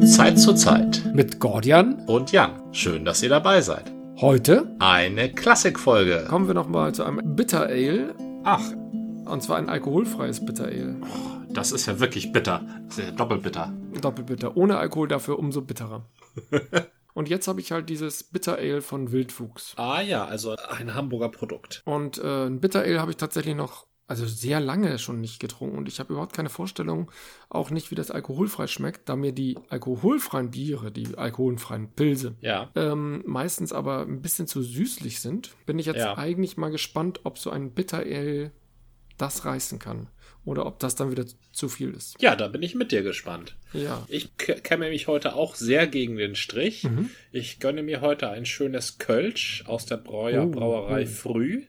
Von Zeit zu Zeit. Mit Gordian. Und Jan. Schön, dass ihr dabei seid. Heute Eine Klassikfolge. kommen wir nochmal zu einem Bitter Ale. Ach, und zwar ein alkoholfreies Bitter Ale. Das ist ja wirklich bitter. Sehr doppelbitter. Doppelbitter. Ohne Alkohol dafür umso bitterer. und jetzt habe ich halt dieses Bitter Ale von Wildwuchs. Ah ja, also ein Hamburger Produkt. Und äh, ein Bitter Ale habe ich tatsächlich noch, also sehr lange schon nicht getrunken. Und ich habe überhaupt keine Vorstellung, auch nicht, wie das alkoholfrei schmeckt, da mir die alkoholfreien Biere, die alkoholfreien Pilze, Ja. ähm, meistens aber ein bisschen zu süßlich sind, bin ich jetzt Ja. eigentlich mal gespannt, ob so ein Bitter Ale das reißen kann. Oder ob das dann wieder zu viel ist. Ja, da bin ich mit dir gespannt. Ja. Ich kämme mich heute auch sehr gegen den Strich. Mhm. Ich gönne mir heute ein schönes Kölsch aus der Brauer Oh, Brauerei oh. Früh.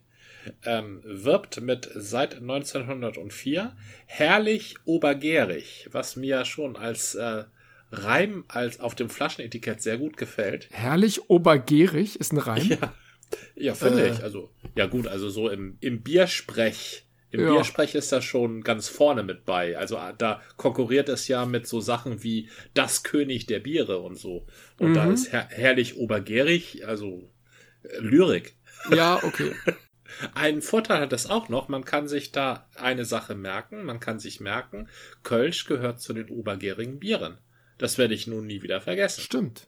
Ähm, wirbt mit seit 1904 herrlich obergärig, was mir schon als äh, Reim als auf dem Flaschenetikett sehr gut gefällt. Herrlich obergierig ist ein Reim. Ja, ja finde Äh. ich. Also, ja gut, also so im, im Biersprech. Im Ja. Biersprech ist das schon ganz vorne mit bei. Also ah, da konkurriert es ja mit so Sachen wie das König der Biere und so. Und da Mhm. ist her herrlich obergärig, also äh, Lyrik. Ja, okay. Ein Vorteil hat es auch noch, man kann sich da eine Sache merken. Man kann sich merken, Kölsch gehört zu den obergärigen Bieren. Das werde ich nun nie wieder vergessen. Stimmt.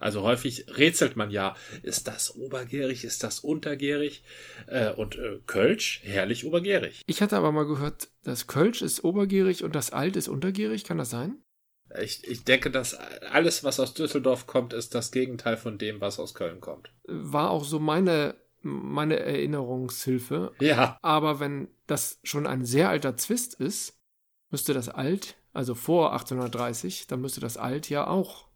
Also häufig rätselt man ja, ist das obergärig, ist das untergärig? Äh, und äh, Kölsch, herrlich obergärig. Ich hatte aber mal gehört, das Kölsch ist obergierig und das Alt ist untergierig. Kann das sein? Ich, ich denke, dass alles, was aus Düsseldorf kommt, ist das Gegenteil von dem, was aus Köln kommt. War auch so meine, meine Erinnerungshilfe. Ja, Aber wenn das schon ein sehr alter Zwist ist, müsste das Alt, also vor 1830, dann müsste das Alt ja auch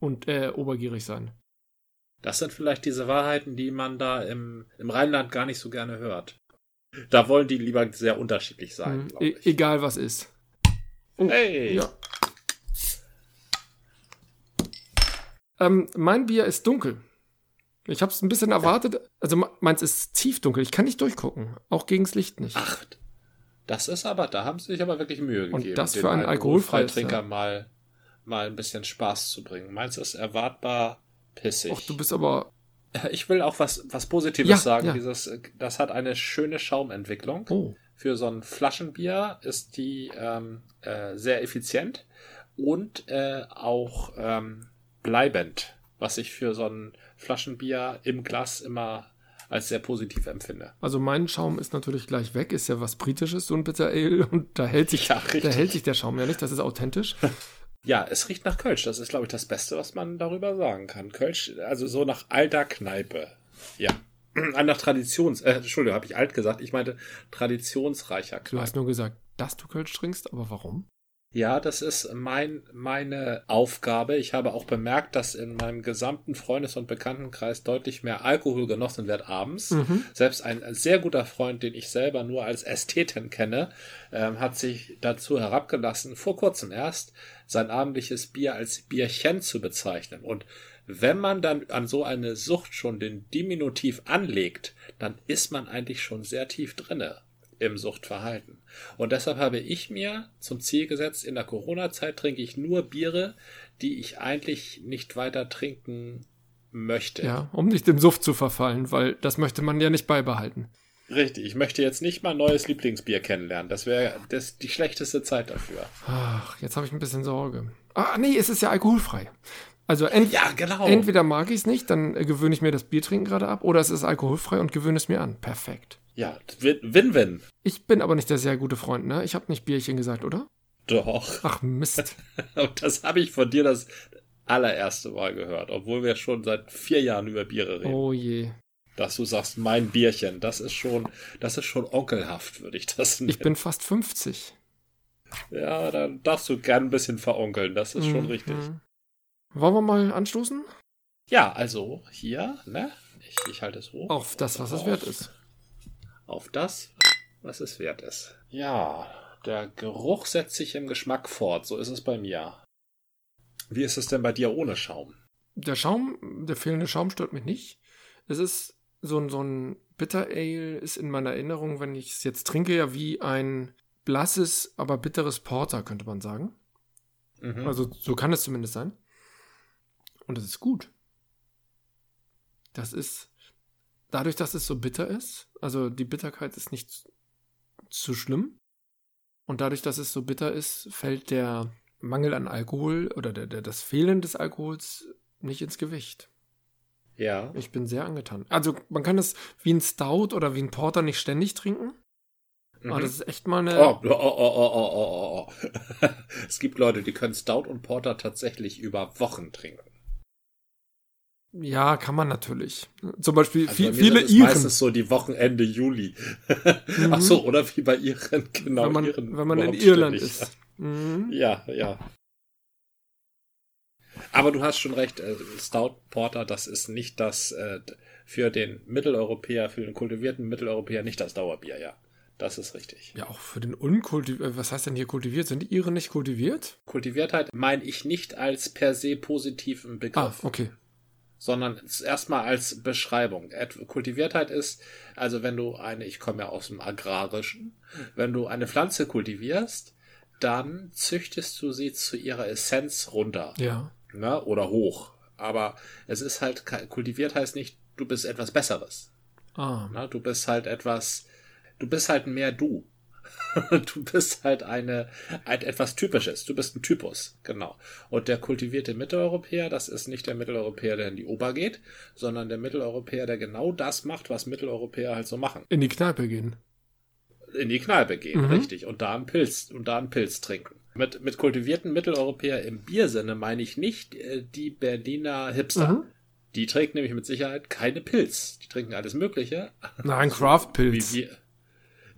und äh, obergierig sein. das sind vielleicht diese Wahrheiten, die man da im, im Rheinland gar nicht so gerne hört. Da wollen die lieber sehr unterschiedlich sein, Hm, glaub e egal was ist. Oh, Hey! Ja. Ähm, mein Bier ist dunkel. Ich habe es ein bisschen erwartet. Also me- meins ist tiefdunkel. Ich kann nicht durchgucken. Auch gegens Licht nicht. Ach, das ist aber, da haben sie sich aber wirklich Mühe Und gegeben, das den für einen Alkoholfreitrinker ja. mal, mal ein bisschen Spaß zu bringen. Meins ist erwartbar pissig. Och, du bist aber. Ich will auch was, was Positives Ja, sagen. ja. Dieses, das hat eine schöne Schaumentwicklung. Oh. Für so ein Flaschenbier ist die ähm, äh, sehr effizient und äh, auch ähm, bleibend, was ich für so ein Flaschenbier im Glas immer als sehr positiv empfinde. Also mein Schaum ist natürlich gleich weg. Ist ja was Britisches, so ein Bitter Ale. Und da hält sich, Ja, da hält sich der Schaum ja nicht. Das ist authentisch. Ja, es riecht nach Kölsch. Das ist, glaube ich, das Beste, was man darüber sagen kann. Kölsch, also so nach alter Kneipe. Ja. Ah, Nach Traditions... Äh, Entschuldigung, habe ich alt gesagt. Ich meinte traditionsreicher Du Kneipe. hast nur gesagt, dass du Kölsch trinkst, aber warum? Ja, das ist mein, meine Aufgabe. Ich habe auch bemerkt, dass in meinem gesamten Freundes- und Bekanntenkreis deutlich mehr Alkohol genossen wird abends. Mhm. Selbst ein sehr guter Freund, den ich selber nur als Ästheten kenne, ähm, hat sich dazu herabgelassen, vor kurzem erst sein abendliches Bier als Bierchen zu bezeichnen. Und wenn man dann an so eine Sucht schon den Diminutiv anlegt, dann ist man eigentlich schon sehr tief drinne im Suchtverhalten. Und deshalb habe ich mir zum Ziel gesetzt, in der Corona-Zeit trinke ich nur Biere, die ich eigentlich nicht weiter trinken möchte. Ja, um nicht im Suft zu verfallen, weil das möchte man ja nicht beibehalten. Richtig, ich möchte jetzt nicht mein neues Lieblingsbier kennenlernen. Das wäre das die schlechteste Zeit dafür. Ach, jetzt habe ich ein bisschen Sorge. Ah, nee, es ist ja alkoholfrei. Also ent Ja, genau. entweder mag ich es nicht, dann äh, gewöhne ich mir das Biertrinken gerade ab, oder es ist alkoholfrei und gewöhne es mir an. Perfekt. Ja, Win- Win-Win. Ich bin aber nicht der sehr gute Freund, ne? Ich habe nicht Bierchen gesagt, oder? Doch. Ach Mist. Das habe ich von dir das allererste Mal gehört, obwohl wir schon seit vier Jahren über Biere reden. Oh je. Dass du sagst, mein Bierchen, das ist schon, das ist schon onkelhaft, würde ich das nennen. Ich bin fast 50. Ja, dann darfst du gern ein bisschen veronkeln, das ist schon Mhm. richtig. Wollen wir mal anstoßen? Ja, also hier, ne? Ich, ich halte es hoch. Auf das, was es wert ist. Auf das, was es wert ist. Ja, der Geruch setzt sich im Geschmack fort, so ist es bei mir. Wie ist es denn bei dir ohne Schaum? Der Schaum, der fehlende Schaum stört mich nicht. Es ist so ein, so ein Bitter Ale, ist in meiner Erinnerung, wenn ich es jetzt trinke, ja wie ein blasses, aber bitteres Porter, könnte man sagen. Mhm. Also so kann es zumindest sein. Und das ist gut. Das ist dadurch, dass es so bitter ist, also die Bitterkeit ist nicht zu schlimm. Und dadurch, dass es so bitter ist, fällt der Mangel an Alkohol oder der, der, das Fehlen des Alkohols nicht ins Gewicht. Ja. Ich bin sehr angetan. Also man kann es wie ein Stout oder wie ein Porter nicht ständig trinken. Mhm. Aber das ist echt mal eine. Oh, oh, oh, oh, oh, oh, oh. es gibt Leute, die können Stout und Porter tatsächlich über Wochen trinken. Ja, kann man natürlich. Zum Beispiel also viel, viele Iren. meistens so die Wochenende Juli. mhm. Ach so, oder wie bei Iren, genau. Wenn man, Iren wenn man in Irland ist. Mhm. Ja, ja. Aber du hast schon recht, äh, Stout Porter, das ist nicht das äh, für den Mitteleuropäer, für den kultivierten Mitteleuropäer nicht das Dauerbier, ja. Das ist richtig. Ja, auch für den unkultivierten, äh, was heißt denn hier kultiviert? Sind die Iren nicht kultiviert? Kultiviertheit meine ich nicht als per se positiven Begriff. Ah, okay sondern erstmal als Beschreibung. Kultiviertheit ist, also wenn du eine, ich komme ja aus dem Agrarischen, wenn du eine Pflanze kultivierst, dann züchtest du sie zu ihrer Essenz runter. Ja. Ne? Oder hoch. Aber es ist halt, kultiviert heißt nicht, du bist etwas Besseres. Ah. Ne? Du bist halt etwas, du bist halt mehr du. du bist halt eine, ein, etwas Typisches. Du bist ein Typus, genau. Und der kultivierte Mitteleuropäer, das ist nicht der Mitteleuropäer, der in die Ober geht, sondern der Mitteleuropäer, der genau das macht, was Mitteleuropäer halt so machen. In die Kneipe gehen. In die Kneipe gehen, mhm. richtig. Und da einen Pilz, und da einen Pilz trinken. Mit, mit kultivierten Mitteleuropäer im Biersinne meine ich nicht äh, die Berliner Hipster. Mhm. Die trinken nämlich mit Sicherheit keine Pilz. Die trinken alles Mögliche. Nein, Craft-Pilz. Wir.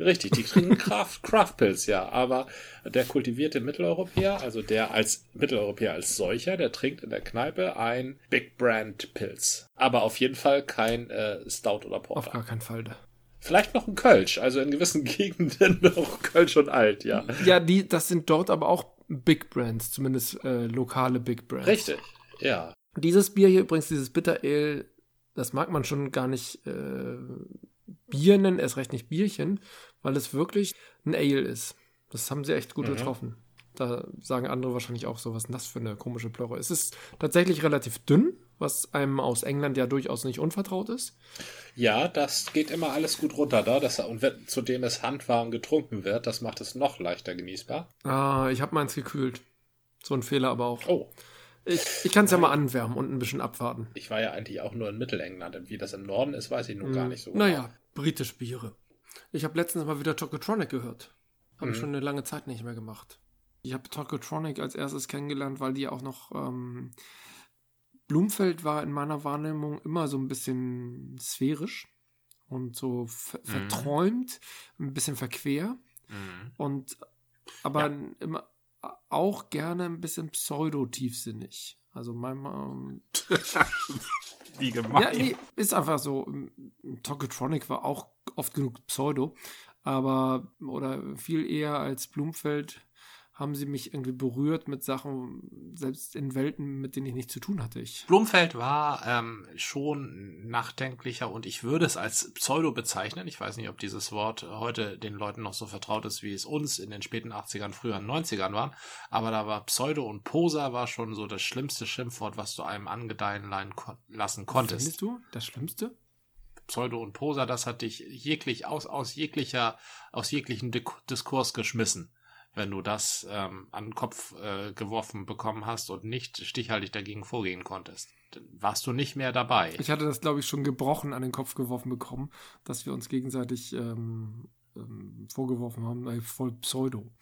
Richtig, die trinken Craft, Craftpilz, ja. Aber der kultivierte Mitteleuropäer, also der als Mitteleuropäer als solcher, der trinkt in der Kneipe ein Big Brand Pilz. Aber auf jeden Fall kein äh, Stout oder Porter. Auf gar keinen Fall. Vielleicht noch ein Kölsch, also in gewissen Gegenden noch Kölsch und alt, ja. Ja, die, das sind dort aber auch Big Brands, zumindest äh, lokale Big Brands. Richtig, ja. Dieses Bier hier übrigens, dieses Bitter Ale, das mag man schon gar nicht äh, Bier nennen, erst recht nicht Bierchen, weil es wirklich ein Ale ist. Das haben sie echt gut mhm. getroffen. Da sagen andere wahrscheinlich auch so, was ist das für eine komische Plörre? Es ist tatsächlich relativ dünn, was einem aus England ja durchaus nicht unvertraut ist. Ja, das geht immer alles gut runter da. Das, und wenn, zudem es handwarm getrunken wird, das macht es noch leichter genießbar. Ah, ich habe meins gekühlt. So ein Fehler aber auch. Oh. Ich, ich kann es ja mal anwärmen und ein bisschen abwarten. Ich war ja eigentlich auch nur in Mittelengland. Und wie das im Norden ist, weiß ich nun hm. gar nicht so. Naja, genau. britische Biere. Ich habe letztens mal wieder Tokotronic gehört. Habe mhm. ich schon eine lange Zeit nicht mehr gemacht. Ich habe Tokotronic als erstes kennengelernt, weil die auch noch. Ähm, Blumfeld war in meiner Wahrnehmung immer so ein bisschen sphärisch und so ver mhm. verträumt, ein bisschen verquer. Mhm. Und aber ja. immer auch gerne ein bisschen pseudo-tiefsinnig. Also manchmal. Wie gemein. Ja, nee, ist einfach so. Tokotronic war auch oft genug Pseudo, aber oder viel eher als Blumfeld haben sie mich irgendwie berührt mit Sachen, selbst in Welten, mit denen ich nichts zu tun hatte. Ich. Blumfeld war ähm, schon nachdenklicher und ich würde es als Pseudo bezeichnen. Ich weiß nicht, ob dieses Wort heute den Leuten noch so vertraut ist, wie es uns in den späten 80ern, früheren 90ern waren. Aber da war Pseudo und Poser war schon so das schlimmste Schimpfwort, was du einem angedeihen lassen konntest. Findest du das Schlimmste? Pseudo und Poser, das hat dich jeglich aus, aus jeglicher, aus jeglichen Diskurs geschmissen wenn du das ähm, an den Kopf äh, geworfen bekommen hast und nicht stichhaltig dagegen vorgehen konntest. Dann warst du nicht mehr dabei. Ich hatte das, glaube ich, schon gebrochen an den Kopf geworfen bekommen, dass wir uns gegenseitig ähm, ähm, vorgeworfen haben, äh, voll Pseudo.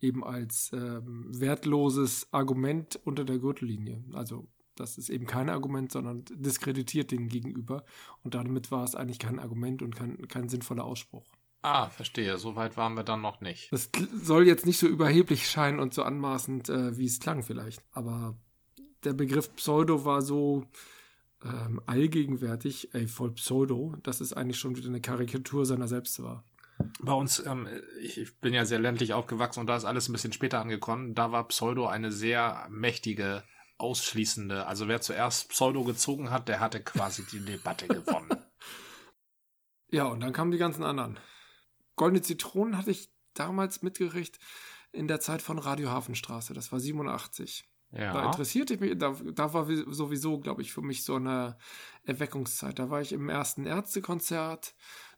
Eben als ähm, wertloses Argument unter der Gürtellinie. Also das ist eben kein Argument, sondern diskreditiert den gegenüber. Und damit war es eigentlich kein Argument und kein, kein sinnvoller Ausspruch. Ah, verstehe. So weit waren wir dann noch nicht. Das soll jetzt nicht so überheblich scheinen und so anmaßend, äh, wie es klang vielleicht. Aber der Begriff Pseudo war so ähm, allgegenwärtig, ey, voll Pseudo, dass es eigentlich schon wieder eine Karikatur seiner selbst war. Bei uns, ähm, ich, ich bin ja sehr ländlich aufgewachsen und da ist alles ein bisschen später angekommen. Da war Pseudo eine sehr mächtige, ausschließende. Also wer zuerst Pseudo gezogen hat, der hatte quasi die Debatte gewonnen. Ja, und dann kamen die ganzen anderen. Goldene Zitronen hatte ich damals mitgekriegt. in der Zeit von Radio Hafenstraße. Das war 87. Ja. Da interessierte ich mich, da, da war sowieso, glaube ich, für mich so eine Erweckungszeit. Da war ich im ersten Ärztekonzert,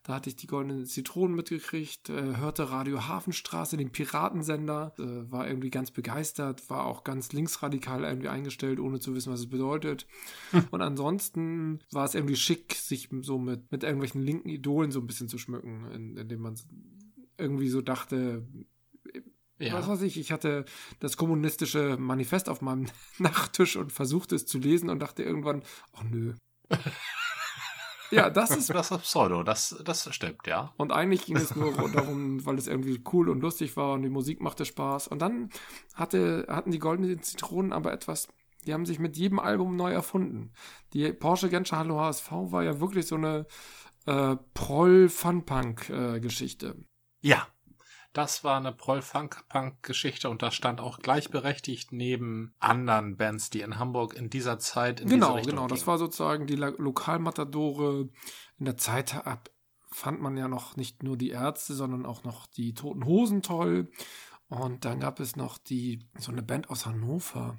da hatte ich die goldenen Zitronen mitgekriegt, äh, hörte Radio Hafenstraße, den Piratensender, äh, war irgendwie ganz begeistert, war auch ganz linksradikal irgendwie eingestellt, ohne zu wissen, was es bedeutet. Und ansonsten war es irgendwie schick, sich so mit, mit irgendwelchen linken Idolen so ein bisschen zu schmücken, in, indem man irgendwie so dachte, ja. Was weiß ich, ich hatte das kommunistische Manifest auf meinem Nachttisch und versuchte es zu lesen und dachte irgendwann, ach nö. ja, das ist. Das ist Pseudo, das, das stimmt, ja. Und eigentlich ging es nur darum, weil es irgendwie cool und lustig war und die Musik machte Spaß. Und dann hatte, hatten die goldenen Zitronen aber etwas, die haben sich mit jedem Album neu erfunden. Die Porsche Genscher Hallo HSV war ja wirklich so eine äh, Proll-Fun-Punk-Geschichte. Äh, ja, das war eine Proll-Funk-Punk-Geschichte und das stand auch gleichberechtigt neben anderen Bands, die in Hamburg in dieser Zeit in Genau, genau. Gingen. Das war sozusagen die Lokalmatadore. In der Zeit ab fand man ja noch nicht nur die Ärzte, sondern auch noch die Toten Hosen toll. Und dann gab es noch die, so eine Band aus Hannover.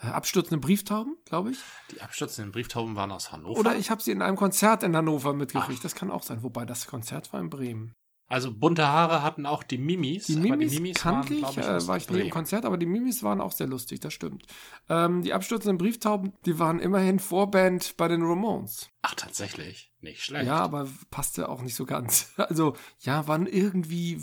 Äh, abstürzende Brieftauben, glaube ich. Die abstürzenden Brieftauben waren aus Hannover. Oder ich habe sie in einem Konzert in Hannover mitgekriegt. Ach. Das kann auch sein. Wobei das Konzert war in Bremen. Also bunte Haare hatten auch die Mimis. Die Mimis, die Mimis kannte waren, ich, ich äh, war ich nie im Konzert, aber die Mimis waren auch sehr lustig, das stimmt. Ähm, die abstürzenden Brieftauben, die waren immerhin Vorband bei den Ramones. Ach, tatsächlich? Nicht schlecht. Ja, aber passte auch nicht so ganz. Also, ja, waren irgendwie,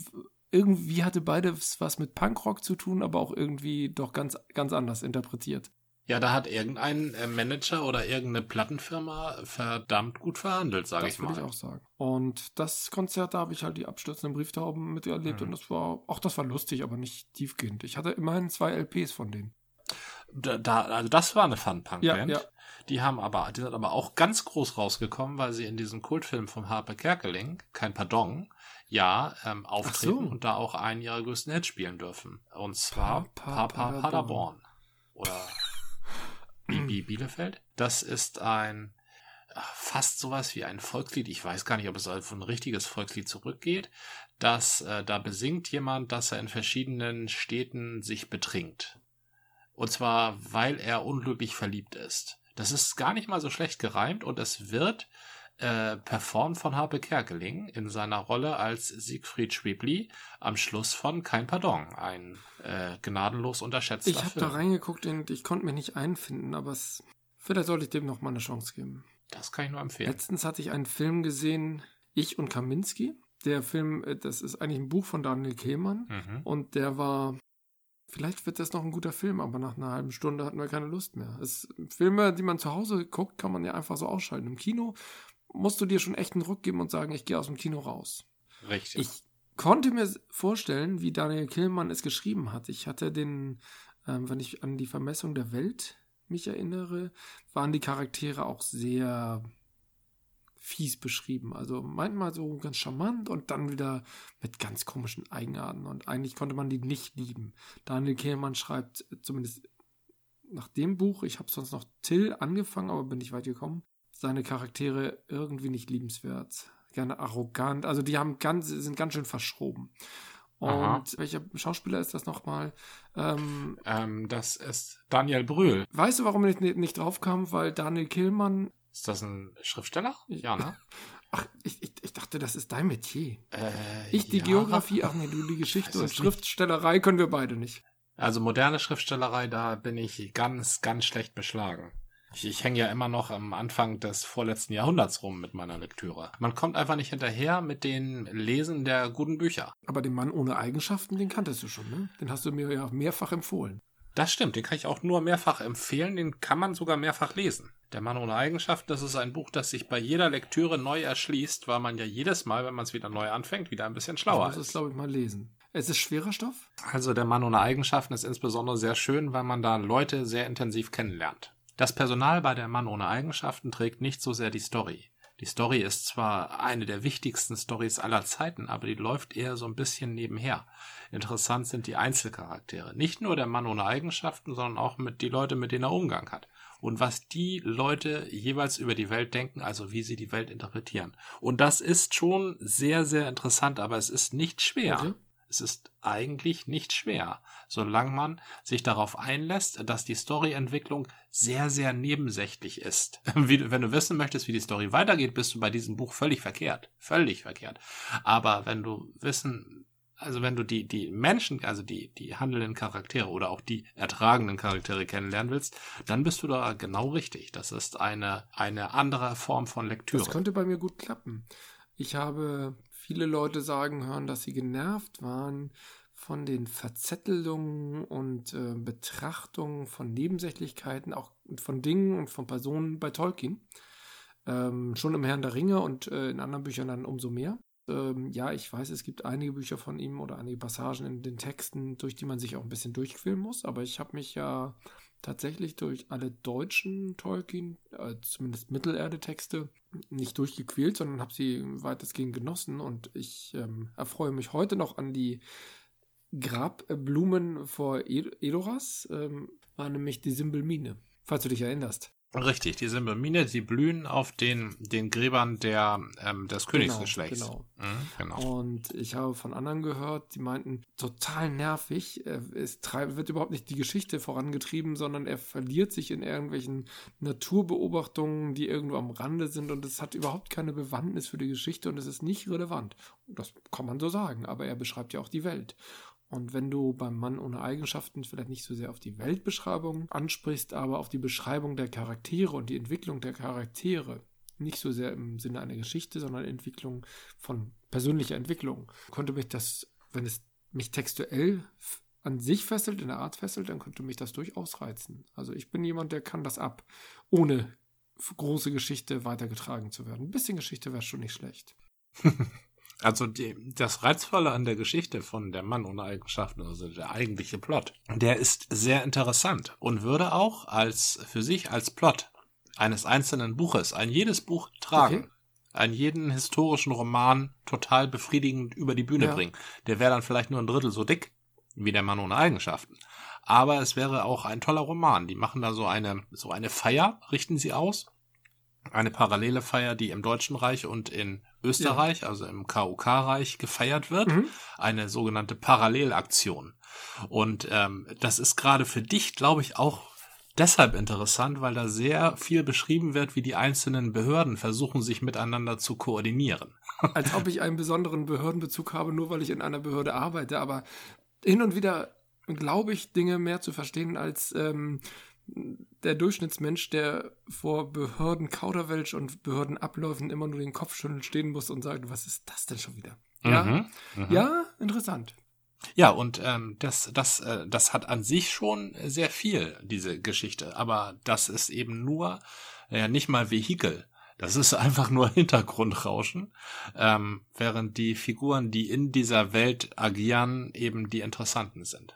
irgendwie hatte beides was mit Punkrock zu tun, aber auch irgendwie doch ganz, ganz anders interpretiert. Ja, da hat irgendein äh, Manager oder irgendeine Plattenfirma verdammt gut verhandelt, sage ich mal. Das würde ich auch sagen. Und das Konzert, da habe ich halt die abstürzenden Brieftauben miterlebt mhm. und das war, auch das war lustig, aber nicht tiefgehend. Ich hatte immerhin zwei LPs von denen. Da, da also das war eine Fun-Punk-Band. Ja, ja. Die haben aber, die sind aber auch ganz groß rausgekommen, weil sie in diesem Kultfilm vom Harpe Kerkeling, kein Pardon, ja, ähm, auftreten so. und da auch einen ihrer größten Hits spielen dürfen. Und zwar Papa pa, pa, Paderborn. Oder Bibi Bielefeld. Das ist ein fast sowas wie ein Volkslied. Ich weiß gar nicht, ob es auf ein richtiges Volkslied zurückgeht. dass äh, da besingt jemand, dass er in verschiedenen Städten sich betrinkt. Und zwar, weil er unglücklich verliebt ist. Das ist gar nicht mal so schlecht gereimt und es wird äh, performt von Harpe Kerkeling in seiner Rolle als Siegfried Schwebli am Schluss von Kein Pardon, ein äh, gnadenlos unterschätzter Ich habe da reingeguckt und ich konnte mir nicht einfinden, aber es, vielleicht sollte ich dem noch mal eine Chance geben. Das kann ich nur empfehlen. Letztens hatte ich einen Film gesehen, Ich und Kaminski. Der Film, äh, das ist eigentlich ein Buch von Daniel Kehlmann mhm. und der war Vielleicht wird das noch ein guter Film, aber nach einer halben Stunde hatten wir keine Lust mehr. Es, Filme, die man zu Hause guckt, kann man ja einfach so ausschalten. Im Kino musst du dir schon echt einen Ruck geben und sagen, ich gehe aus dem Kino raus. Richtig. Ich konnte mir vorstellen, wie Daniel Killmann es geschrieben hat. Ich hatte den, ähm, wenn ich an die Vermessung der Welt mich erinnere, waren die Charaktere auch sehr fies beschrieben. Also manchmal so ganz charmant und dann wieder mit ganz komischen Eigenarten. Und eigentlich konnte man die nicht lieben. Daniel Kehlmann schreibt zumindest nach dem Buch, ich habe sonst noch Till angefangen, aber bin nicht weit gekommen, seine Charaktere irgendwie nicht liebenswert. Gerne arrogant. Also die haben ganz, sind ganz schön verschroben. Und Aha. welcher Schauspieler ist das nochmal? Ähm, ähm, das ist Daniel Brühl. Weißt du, warum ich nicht, nicht drauf kam? Weil Daniel Killmann. Ist das ein Schriftsteller? Ja, ne? Ach, ich, ich, ich dachte, das ist dein Metier. Äh, ich die ja. Geografie, ach nee, du die Geschichte und Schriftstellerei können wir beide nicht. Also moderne Schriftstellerei, da bin ich ganz, ganz schlecht beschlagen. Ich, ich hänge ja immer noch am Anfang des vorletzten Jahrhunderts rum mit meiner Lektüre. Man kommt einfach nicht hinterher mit den Lesen der guten Bücher. Aber den Mann ohne Eigenschaften, den kanntest du schon, ne? Den hast du mir ja mehrfach empfohlen. Das stimmt, den kann ich auch nur mehrfach empfehlen, den kann man sogar mehrfach lesen. Der Mann ohne Eigenschaften, das ist ein Buch, das sich bei jeder Lektüre neu erschließt, weil man ja jedes Mal, wenn man es wieder neu anfängt, wieder ein bisschen schlauer ist. Das ist, glaube ich, mal lesen. Es ist schwerer Stoff? Also der Mann ohne Eigenschaften ist insbesondere sehr schön, weil man da Leute sehr intensiv kennenlernt. Das Personal bei der Mann ohne Eigenschaften trägt nicht so sehr die Story. Die Story ist zwar eine der wichtigsten Stories aller Zeiten, aber die läuft eher so ein bisschen nebenher. Interessant sind die Einzelcharaktere. Nicht nur der Mann ohne Eigenschaften, sondern auch mit die Leute, mit denen er Umgang hat. Und was die Leute jeweils über die Welt denken, also wie sie die Welt interpretieren. Und das ist schon sehr, sehr interessant, aber es ist nicht schwer. Okay. Es ist eigentlich nicht schwer, solange man sich darauf einlässt, dass die Storyentwicklung sehr, sehr nebensächlich ist. Wenn du wissen möchtest, wie die Story weitergeht, bist du bei diesem Buch völlig verkehrt. Völlig verkehrt. Aber wenn du wissen, also wenn du die, die Menschen, also die, die handelnden Charaktere oder auch die ertragenden Charaktere kennenlernen willst, dann bist du da genau richtig. Das ist eine, eine andere Form von Lektüre. Das könnte bei mir gut klappen. Ich habe viele Leute sagen hören, dass sie genervt waren von den Verzettelungen und äh, Betrachtungen von Nebensächlichkeiten, auch von Dingen und von Personen bei Tolkien. Ähm, schon im Herrn der Ringe und äh, in anderen Büchern dann umso mehr. Ähm, ja, ich weiß, es gibt einige Bücher von ihm oder einige Passagen in den Texten, durch die man sich auch ein bisschen durchquälen muss, aber ich habe mich ja tatsächlich durch alle deutschen Tolkien, äh, zumindest Mittelerde-Texte, nicht durchgequält, sondern habe sie weitestgehend genossen und ich ähm, erfreue mich heute noch an die Grabblumen vor Edoras, ähm, war nämlich die Simbelmine, falls du dich erinnerst. Richtig, die Simbelmine, die blühen auf den, den Gräbern der, ähm, des genau, Königsgeschlechts. Genau, mhm, genau. Und ich habe von anderen gehört, die meinten, total nervig. Es wird überhaupt nicht die Geschichte vorangetrieben, sondern er verliert sich in irgendwelchen Naturbeobachtungen, die irgendwo am Rande sind und es hat überhaupt keine Bewandtnis für die Geschichte und es ist nicht relevant. Das kann man so sagen, aber er beschreibt ja auch die Welt. Und wenn du beim Mann ohne Eigenschaften vielleicht nicht so sehr auf die Weltbeschreibung ansprichst, aber auf die Beschreibung der Charaktere und die Entwicklung der Charaktere, nicht so sehr im Sinne einer Geschichte, sondern Entwicklung von persönlicher Entwicklung, konnte mich das, wenn es mich textuell an sich fesselt, in der Art fesselt, dann könnte mich das durchaus reizen. Also ich bin jemand, der kann das ab, ohne große Geschichte weitergetragen zu werden. Ein bisschen Geschichte wäre schon nicht schlecht. Also die, das Reizvolle an der Geschichte von Der Mann ohne Eigenschaften, also der eigentliche Plot, der ist sehr interessant und würde auch als für sich als Plot eines einzelnen Buches, ein jedes Buch tragen. Okay. Einen jeden historischen Roman total befriedigend über die Bühne ja. bringen. Der wäre dann vielleicht nur ein Drittel so dick wie der Mann ohne Eigenschaften. Aber es wäre auch ein toller Roman. Die machen da so eine, so eine Feier, richten sie aus. Eine parallele Feier, die im Deutschen Reich und in Österreich, ja. also im KUK-Reich, gefeiert wird. Mhm. Eine sogenannte Parallelaktion. Und ähm, das ist gerade für dich, glaube ich, auch deshalb interessant, weil da sehr viel beschrieben wird, wie die einzelnen Behörden versuchen, sich miteinander zu koordinieren. Als ob ich einen besonderen Behördenbezug habe, nur weil ich in einer Behörde arbeite. Aber hin und wieder glaube ich, Dinge mehr zu verstehen als ähm, der Durchschnittsmensch, der vor Behörden Kauderwelsch und Behördenabläufen immer nur den Kopf schütteln stehen muss und sagt, was ist das denn schon wieder? Ja, mhm, mhm. ja, interessant. Ja, und ähm, das, das, äh, das hat an sich schon sehr viel, diese Geschichte. Aber das ist eben nur, ja, nicht mal Vehikel. Das ist einfach nur Hintergrundrauschen, ähm, während die Figuren, die in dieser Welt agieren, eben die interessanten sind.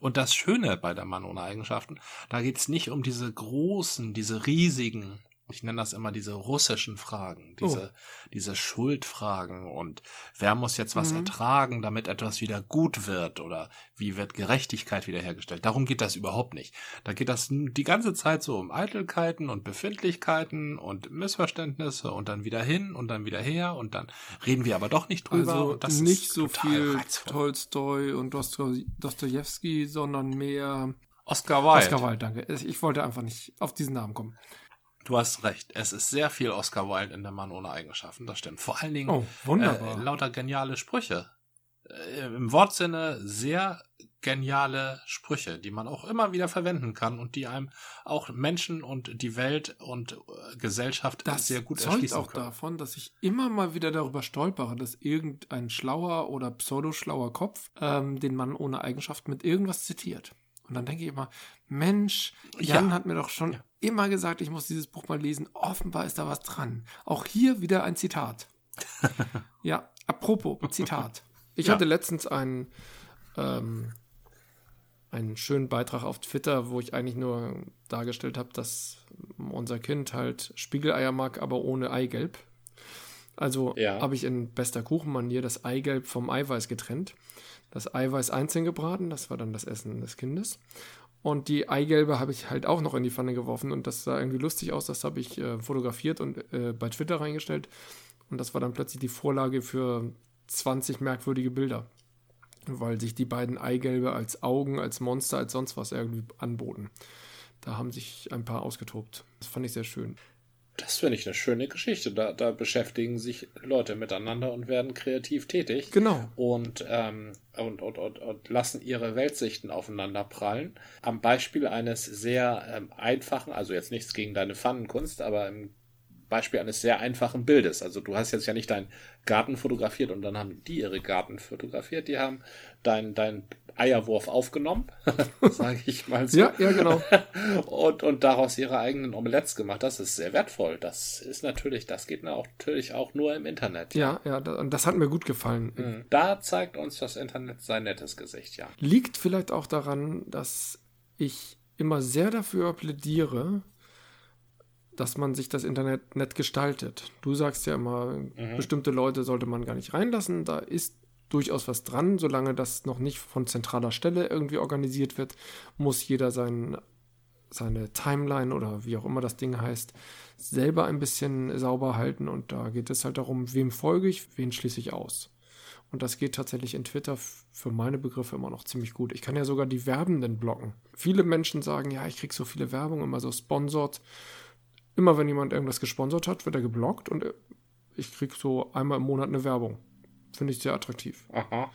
Und das Schöne bei der Mann ohne Eigenschaften, da geht's nicht um diese großen, diese riesigen ich nenne das immer diese russischen Fragen, diese, oh. diese Schuldfragen und wer muss jetzt was mhm. ertragen, damit etwas wieder gut wird oder wie wird Gerechtigkeit wiederhergestellt. Darum geht das überhaupt nicht. Da geht das die ganze Zeit so um Eitelkeiten und Befindlichkeiten und Missverständnisse und dann wieder hin und dann wieder her und dann reden wir aber doch nicht drüber. Also das nicht so viel reizvoll. Tolstoi und Dostoevsky, sondern mehr Oscar Wilde. Oscar Wilde, danke. Ich wollte einfach nicht auf diesen Namen kommen. Du hast recht. Es ist sehr viel Oscar Wilde in der Mann ohne Eigenschaften. Das stimmt. Vor allen Dingen oh, wunderbar. Äh, lauter geniale Sprüche. Äh, Im Wortsinne sehr geniale Sprüche, die man auch immer wieder verwenden kann und die einem auch Menschen und die Welt und äh, Gesellschaft das sehr gut erschließen können. Das auch davon, dass ich immer mal wieder darüber stolpere, dass irgendein schlauer oder pseudoschlauer Kopf ähm, den Mann ohne Eigenschaften mit irgendwas zitiert. Und dann denke ich immer, Mensch, Jan ja. hat mir doch schon ja. Immer gesagt, ich muss dieses Buch mal lesen. Offenbar ist da was dran. Auch hier wieder ein Zitat. ja, apropos Zitat. Ich ja. hatte letztens einen, ähm, einen schönen Beitrag auf Twitter, wo ich eigentlich nur dargestellt habe, dass unser Kind halt Spiegeleier mag, aber ohne Eigelb. Also ja. habe ich in bester Kuchenmanier das Eigelb vom Eiweiß getrennt das Eiweiß einzeln gebraten, das war dann das Essen des Kindes. Und die Eigelbe habe ich halt auch noch in die Pfanne geworfen und das sah irgendwie lustig aus. Das habe ich äh, fotografiert und äh, bei Twitter reingestellt. Und das war dann plötzlich die Vorlage für 20 merkwürdige Bilder. weil sich die beiden Eigelbe als Augen, als Monster, als sonst was irgendwie anboten. Da haben sich ein paar ausgetobt. Das fand ich sehr schön. Das finde ich eine schöne Geschichte. Da, da, beschäftigen sich Leute miteinander und werden kreativ tätig. Genau. Und, ähm, und, und, und, und, lassen ihre Weltsichten aufeinander prallen. Am Beispiel eines sehr ähm, einfachen, also jetzt nichts gegen deine Pfannenkunst, aber im Beispiel eines sehr einfachen Bildes. Also du hast jetzt ja nicht deinen Garten fotografiert und dann haben die ihre Garten fotografiert. Die haben deinen dein Eierwurf aufgenommen, sage ich mal so. Ja, ja, genau. und, und daraus ihre eigenen Omelettes gemacht. Das ist sehr wertvoll. Das ist natürlich, das geht natürlich auch nur im Internet. Ja, ja, ja das hat mir gut gefallen. Mhm. Da zeigt uns das Internet sein nettes Gesicht, ja. Liegt vielleicht auch daran, dass ich immer sehr dafür plädiere, dass man sich das Internet nett gestaltet. Du sagst ja immer, mhm. bestimmte Leute sollte man gar nicht reinlassen. Da ist durchaus was dran. Solange das noch nicht von zentraler Stelle irgendwie organisiert wird, muss jeder sein, seine Timeline oder wie auch immer das Ding heißt, selber ein bisschen sauber halten. Und da geht es halt darum, wem folge ich, wen schließe ich aus. Und das geht tatsächlich in Twitter für meine Begriffe immer noch ziemlich gut. Ich kann ja sogar die Werbenden blocken. Viele Menschen sagen, ja, ich kriege so viele Werbung, immer so sponsored. Immer wenn jemand irgendwas gesponsert hat, wird er geblockt und ich kriege so einmal im Monat eine Werbung. Finde ich sehr attraktiv. Aha.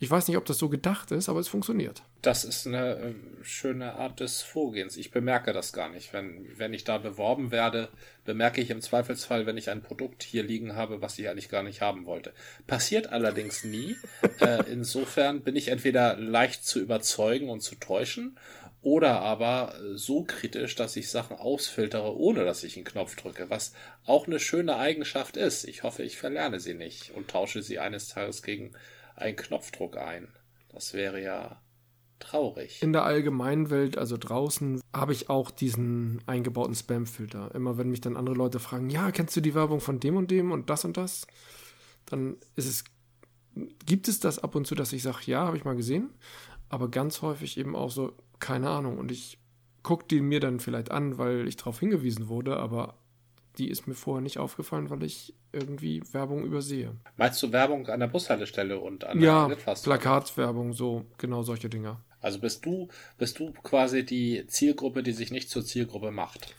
Ich weiß nicht, ob das so gedacht ist, aber es funktioniert. Das ist eine äh, schöne Art des Vorgehens. Ich bemerke das gar nicht. Wenn, wenn ich da beworben werde, bemerke ich im Zweifelsfall, wenn ich ein Produkt hier liegen habe, was ich eigentlich gar nicht haben wollte. Passiert allerdings nie. äh, insofern bin ich entweder leicht zu überzeugen und zu täuschen oder aber äh, so kritisch, dass ich Sachen ausfiltere, ohne dass ich einen Knopf drücke, was auch eine schöne Eigenschaft ist. Ich hoffe, ich verlerne sie nicht und tausche sie eines Tages gegen einen Knopfdruck ein. Das wäre ja traurig. In der allgemeinen Welt, also draußen, habe ich auch diesen eingebauten Spam-Filter. Immer wenn mich dann andere Leute fragen, ja, kennst du die Werbung von dem und dem und das und das? Dann ist es, gibt es das ab und zu, dass ich sage, ja, habe ich mal gesehen. Aber ganz häufig eben auch so, keine Ahnung. Und ich gucke die mir dann vielleicht an, weil ich darauf hingewiesen wurde, aber die ist mir vorher nicht aufgefallen, weil ich irgendwie Werbung übersehe. Meinst du Werbung an der Bushaltestelle und an ja, der Plakatwerbung, so genau solche Dinge. Also bist du, bist du quasi die Zielgruppe, die sich nicht zur Zielgruppe macht?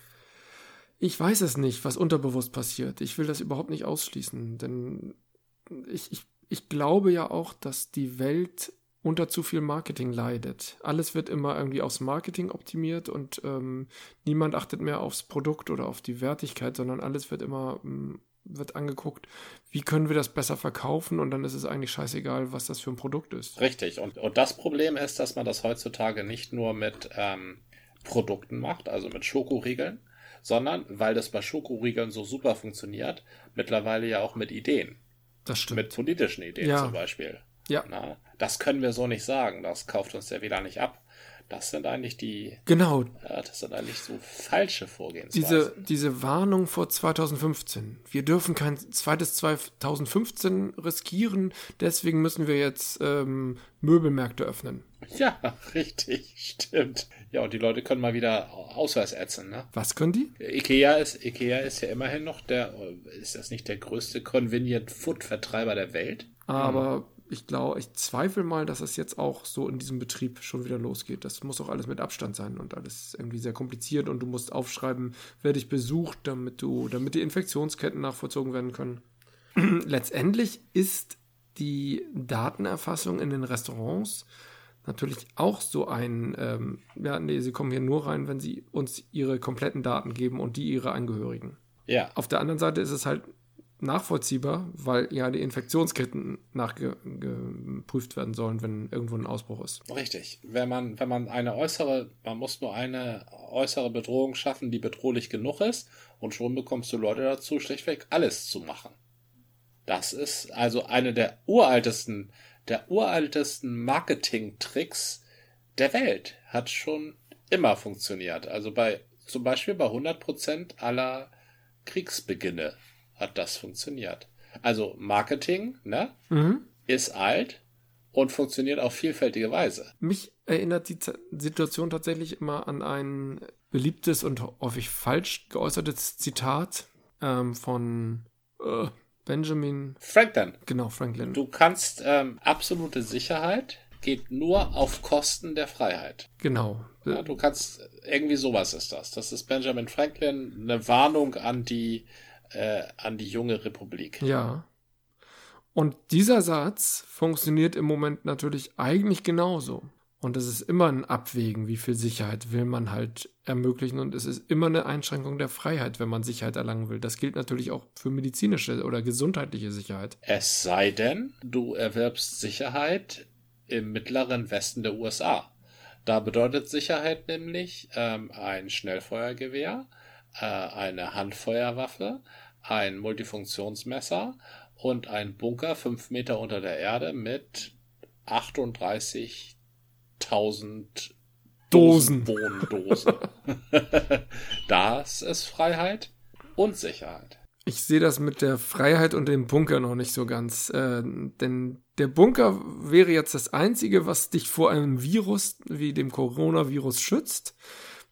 Ich weiß es nicht, was unterbewusst passiert. Ich will das überhaupt nicht ausschließen, denn ich, ich, ich glaube ja auch, dass die Welt unter zu viel Marketing leidet. Alles wird immer irgendwie aufs Marketing optimiert und ähm, niemand achtet mehr aufs Produkt oder auf die Wertigkeit, sondern alles wird immer ähm, wird angeguckt, wie können wir das besser verkaufen und dann ist es eigentlich scheißegal, was das für ein Produkt ist. Richtig. Und, und das Problem ist, dass man das heutzutage nicht nur mit ähm, Produkten macht, also mit Schokoriegeln, sondern, weil das bei Schokoriegeln so super funktioniert, mittlerweile ja auch mit Ideen. Das stimmt. Mit politischen Ideen ja. zum Beispiel. Ja. Na, das können wir so nicht sagen. Das kauft uns der wieder nicht ab. Das sind eigentlich die. Genau. Ja, das sind eigentlich so falsche Vorgehensweisen. Diese, diese Warnung vor 2015. Wir dürfen kein zweites 2015 riskieren, deswegen müssen wir jetzt ähm, Möbelmärkte öffnen. Ja, richtig, stimmt. Ja, und die Leute können mal wieder Ausweis ätzen, ne? Was können die? Ikea ist, Ikea ist ja immerhin noch der, ist das nicht der größte Convenient Food Vertreiber der Welt? Aber ich glaube, ich zweifle mal, dass es jetzt auch so in diesem Betrieb schon wieder losgeht. Das muss auch alles mit Abstand sein und alles irgendwie sehr kompliziert und du musst aufschreiben, wer dich besucht, damit du, damit die Infektionsketten nachvollzogen werden können. Letztendlich ist die Datenerfassung in den Restaurants natürlich auch so ein, ähm, ja, nee, sie kommen hier nur rein, wenn sie uns ihre kompletten Daten geben und die ihre Angehörigen. Ja. Auf der anderen Seite ist es halt nachvollziehbar, weil ja die Infektionsketten nachgeprüft werden sollen, wenn irgendwo ein Ausbruch ist. Richtig. Wenn man, wenn man eine äußere, man muss nur eine äußere Bedrohung schaffen, die bedrohlich genug ist, und schon bekommst du Leute dazu, schlichtweg alles zu machen. Das ist also eine der uraltesten, der uraltesten Marketing-Tricks der Welt. Hat schon immer funktioniert. Also bei, zum Beispiel bei 100% aller Kriegsbeginne hat das funktioniert. Also Marketing, ne? Mhm. Ist alt und funktioniert auf vielfältige Weise. Mich erinnert die Situation tatsächlich immer an ein beliebtes und häufig falsch geäußertes Zitat ähm, von, äh, Benjamin. Franklin. Genau, Franklin. Du kannst ähm, absolute Sicherheit geht nur auf Kosten der Freiheit. Genau. Ja, du kannst irgendwie sowas ist das. Das ist Benjamin Franklin eine Warnung an die äh, an die junge Republik. Ja. Und dieser Satz funktioniert im Moment natürlich eigentlich genauso. Und es ist immer ein Abwägen, wie viel Sicherheit will man halt ermöglichen. Und es ist immer eine Einschränkung der Freiheit, wenn man Sicherheit erlangen will. Das gilt natürlich auch für medizinische oder gesundheitliche Sicherheit. Es sei denn, du erwirbst Sicherheit im mittleren Westen der USA. Da bedeutet Sicherheit nämlich ähm, ein Schnellfeuergewehr, äh, eine Handfeuerwaffe, ein Multifunktionsmesser und ein Bunker fünf Meter unter der Erde mit 38.000 Dosen. Wohndosen. das ist Freiheit und Sicherheit. Ich sehe das mit der Freiheit und dem Bunker noch nicht so ganz. Äh, denn der Bunker wäre jetzt das Einzige, was dich vor einem Virus wie dem Coronavirus schützt.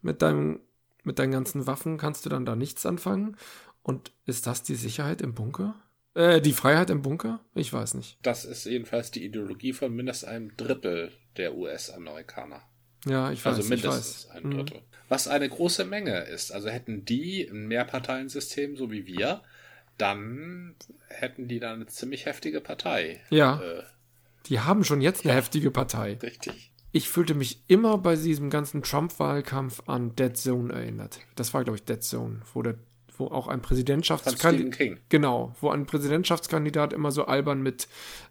Mit, deinem, mit deinen ganzen Waffen kannst du dann da nichts anfangen. Und ist das die Sicherheit im Bunker? Äh, die Freiheit im Bunker? Ich weiß nicht. Das ist jedenfalls die Ideologie von mindestens einem Drittel der US-Amerikaner. Ja, ich weiß. Also mindestens weiß. ein Drittel. Mhm. Was eine große Menge ist. Also hätten die ein Mehrparteiensystem, so wie wir, dann hätten die da eine ziemlich heftige Partei. Ja. Äh, die haben schon jetzt eine ja, heftige Partei. Richtig. Ich fühlte mich immer bei diesem ganzen Trump-Wahlkampf an Dead Zone erinnert. Das war, glaube ich, Dead Zone, wo der wo auch ein Präsidentschaftskandidat genau, wo ein Präsidentschaftskandidat immer so albern mit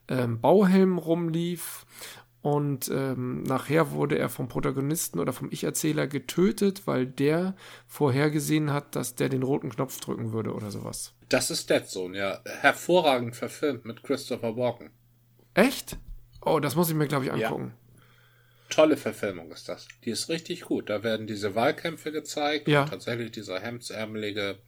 ähm, Bauhelm rumlief und ähm, nachher wurde er vom Protagonisten oder vom Ich-Erzähler getötet, weil der vorhergesehen hat, dass der den roten Knopf drücken würde oder sowas. Das ist Dead Zone, ja. Hervorragend verfilmt mit Christopher Walken. Echt? Oh, das muss ich mir, glaube ich, angucken. Ja. Tolle Verfilmung ist das. Die ist richtig gut. Da werden diese Wahlkämpfe gezeigt. Ja. Tatsächlich dieser hemdsärmelige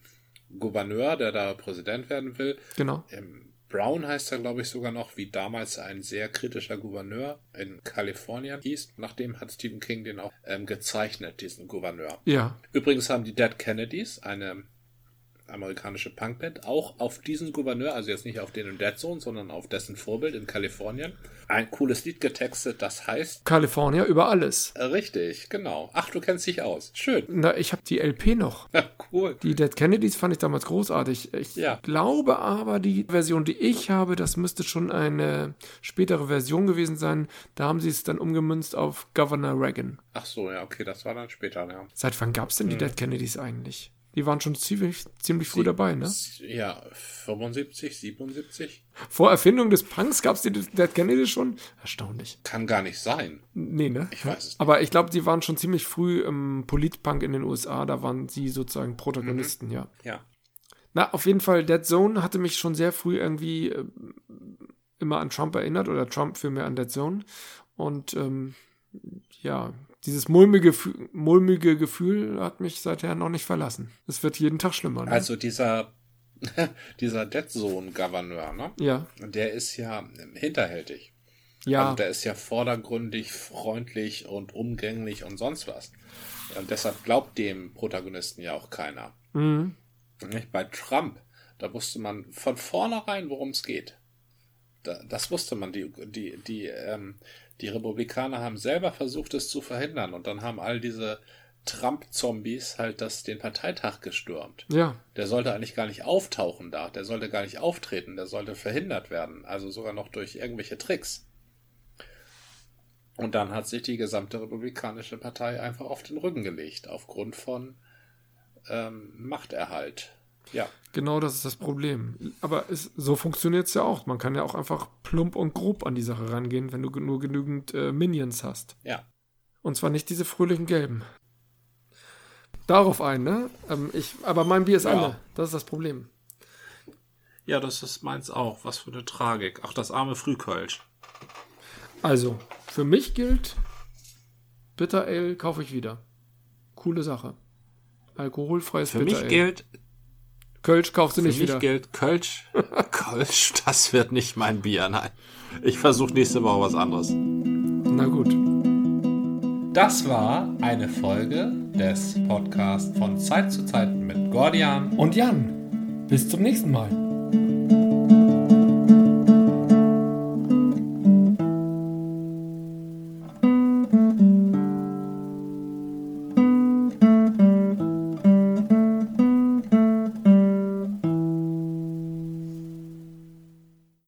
Gouverneur, der da Präsident werden will. Genau. Im Brown heißt er, glaube ich, sogar noch, wie damals ein sehr kritischer Gouverneur in Kalifornien hieß. Nachdem hat Stephen King den auch ähm, gezeichnet, diesen Gouverneur. Ja. Übrigens haben die Dead Kennedys, eine amerikanische Punkband, auch auf diesen Gouverneur, also jetzt nicht auf den in Dead Zone, sondern auf dessen Vorbild in Kalifornien, ein cooles Lied getextet, das heißt California über alles. Richtig, genau. Ach, du kennst dich aus. Schön. Na, ich habe die LP noch. Ja, cool. Die Dead Kennedys fand ich damals großartig. Ich ja. glaube aber, die Version, die ich habe, das müsste schon eine spätere Version gewesen sein. Da haben sie es dann umgemünzt auf Governor Reagan. Ach so, ja, okay, das war dann später, ja. Seit wann gab es denn die hm. Dead Kennedys eigentlich? Die waren schon ziemlich, ziemlich früh dabei, ne? Ja, 75, 77. Vor Erfindung des Punks gab es die Dead Kennedy schon? Erstaunlich. Kann gar nicht sein. Nee, ne? Ich weiß es nicht. Aber ich glaube, die waren schon ziemlich früh im Politpunk in den USA. Da waren sie sozusagen Protagonisten, mhm. ja. Ja. Na, auf jeden Fall, Dead Zone hatte mich schon sehr früh irgendwie äh, immer an Trump erinnert oder Trump vielmehr an Dead Zone. Und ähm, ja, dieses mulmige, mulmige Gefühl hat mich seither noch nicht verlassen. Es wird jeden Tag schlimmer. Ne? Also dieser, dieser Dead Zone Gouverneur, ne? Ja. Der ist ja hinterhältig. Ja. Also der ist ja vordergründig, freundlich und umgänglich und sonst was. Und deshalb glaubt dem Protagonisten ja auch keiner. Mhm. Bei Trump, da wusste man von vornherein, worum es geht. Da, das wusste man. Die, die, die, ähm, die Republikaner haben selber versucht, es zu verhindern und dann haben all diese Trump-Zombies halt das, den Parteitag gestürmt. Ja. Der sollte eigentlich gar nicht auftauchen da, der sollte gar nicht auftreten, der sollte verhindert werden, also sogar noch durch irgendwelche Tricks. Und dann hat sich die gesamte Republikanische Partei einfach auf den Rücken gelegt, aufgrund von ähm, Machterhalt. Ja. Genau das ist das Problem. Aber es, so funktioniert es ja auch. Man kann ja auch einfach plump und grob an die Sache rangehen, wenn du nur genügend äh, Minions hast. Ja. Und zwar nicht diese fröhlichen Gelben. Darauf ein, ne? Ähm, ich, aber mein Bier ist ja. alle. Das ist das Problem. Ja, das ist meins auch. Was für eine Tragik. Ach, das arme Frühkölsch. Also, für mich gilt, Bitter Ale kaufe ich wieder. Coole Sache. Alkoholfreies Für Bitter mich Ale. gilt, Kölsch kaufst du nicht wieder. Für mich gilt Kölsch. Kölsch, das wird nicht mein Bier, nein. Ich versuche nächste Woche was anderes. Na gut. Das war eine Folge des Podcasts von Zeit zu Zeit mit Gordian und Jan. Bis zum nächsten Mal.